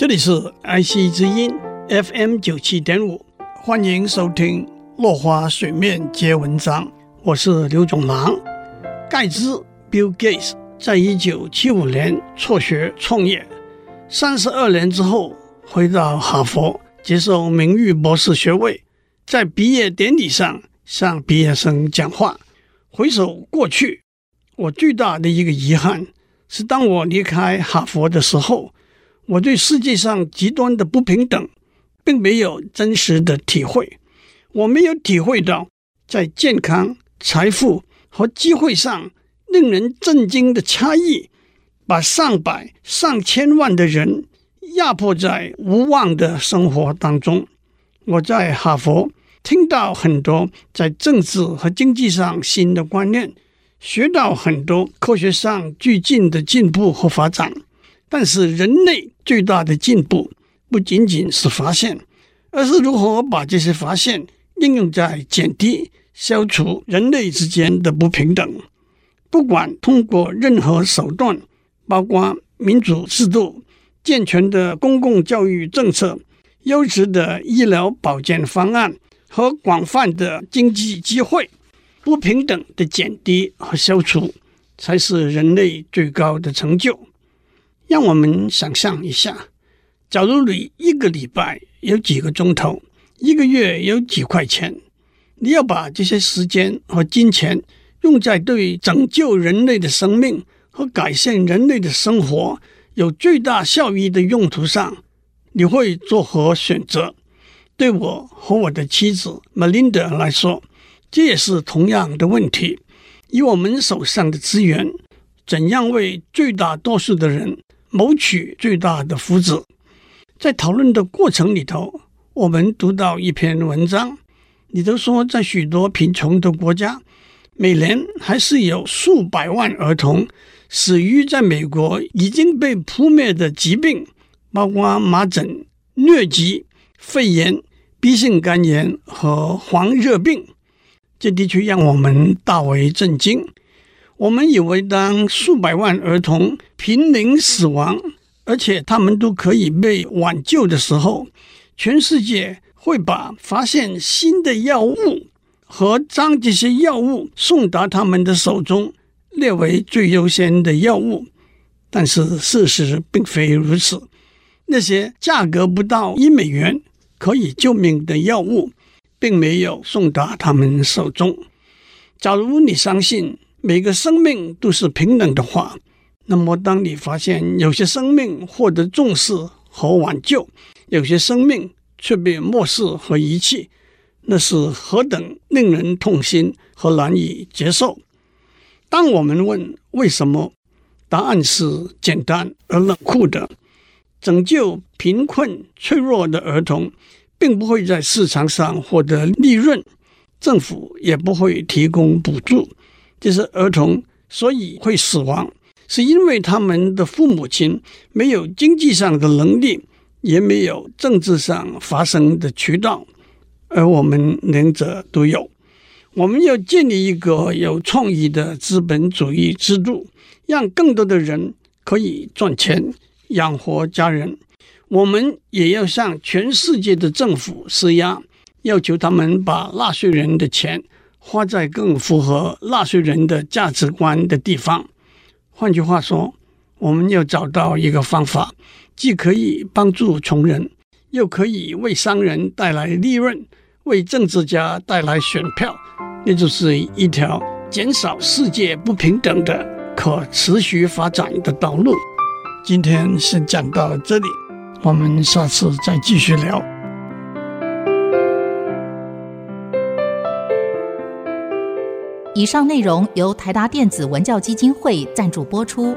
这里是 IC 之音 FM 九七点五，欢迎收听《落花水面皆文章》，我是刘总郎。盖茨 Bill Gates 在一九七五年辍学创业，三十二年之后回到哈佛接受名誉博士学位，在毕业典礼上向毕业生讲话。回首过去，我最大的一个遗憾是，当我离开哈佛的时候，我对世界上极端的不平等并没有真实的体会。我没有体会到，在健康、财富和机会上令人震惊的差异，把上百、上千万的人压迫在无望的生活当中。我在哈佛。听到很多在政治和经济上新的观念，学到很多科学上最近的进步和发展。但是，人类最大的进步不仅仅是发现，而是如何把这些发现应用在减低、消除人类之间的不平等。不管通过任何手段，包括民主制度、健全的公共教育政策、优质的医疗保健方案。和广泛的经济机会，不平等的减低和消除，才是人类最高的成就。让我们想象一下，假如你一个礼拜有几个钟头，一个月有几块钱，你要把这些时间和金钱用在对拯救人类的生命和改善人类的生活有最大效益的用途上，你会作何选择？对我和我的妻子 Melinda 来说，这也是同样的问题。以我们手上的资源，怎样为最大多数的人谋取最大的福祉？在讨论的过程里头，我们读到一篇文章，里头说，在许多贫穷的国家，每年还是有数百万儿童死于在美国已经被扑灭的疾病，包括麻疹、疟疾、肺炎。B 型肝炎和黄热病，这的确让我们大为震惊。我们以为，当数百万儿童濒临死亡，而且他们都可以被挽救的时候，全世界会把发现新的药物和将这些药物送达他们的手中列为最优先的药物。但是事实并非如此，那些价格不到一美元。可以救命的药物，并没有送达他们手中。假如你相信每个生命都是平等的话，那么当你发现有些生命获得重视和挽救，有些生命却被漠视和遗弃，那是何等令人痛心和难以接受！当我们问为什么，答案是简单而冷酷的。拯救贫困脆弱的儿童，并不会在市场上获得利润，政府也不会提供补助。就是儿童所以会死亡，是因为他们的父母亲没有经济上的能力，也没有政治上发声的渠道，而我们两者都有。我们要建立一个有创意的资本主义制度，让更多的人可以赚钱。养活家人，我们也要向全世界的政府施压，要求他们把纳税人的钱花在更符合纳税人的价值观的地方。换句话说，我们要找到一个方法，既可以帮助穷人，又可以为商人带来利润，为政治家带来选票，那就是一条减少世界不平等的可持续发展的道路。今天先讲到这里，我们下次再继续聊。以上内容由台达电子文教基金会赞助播出。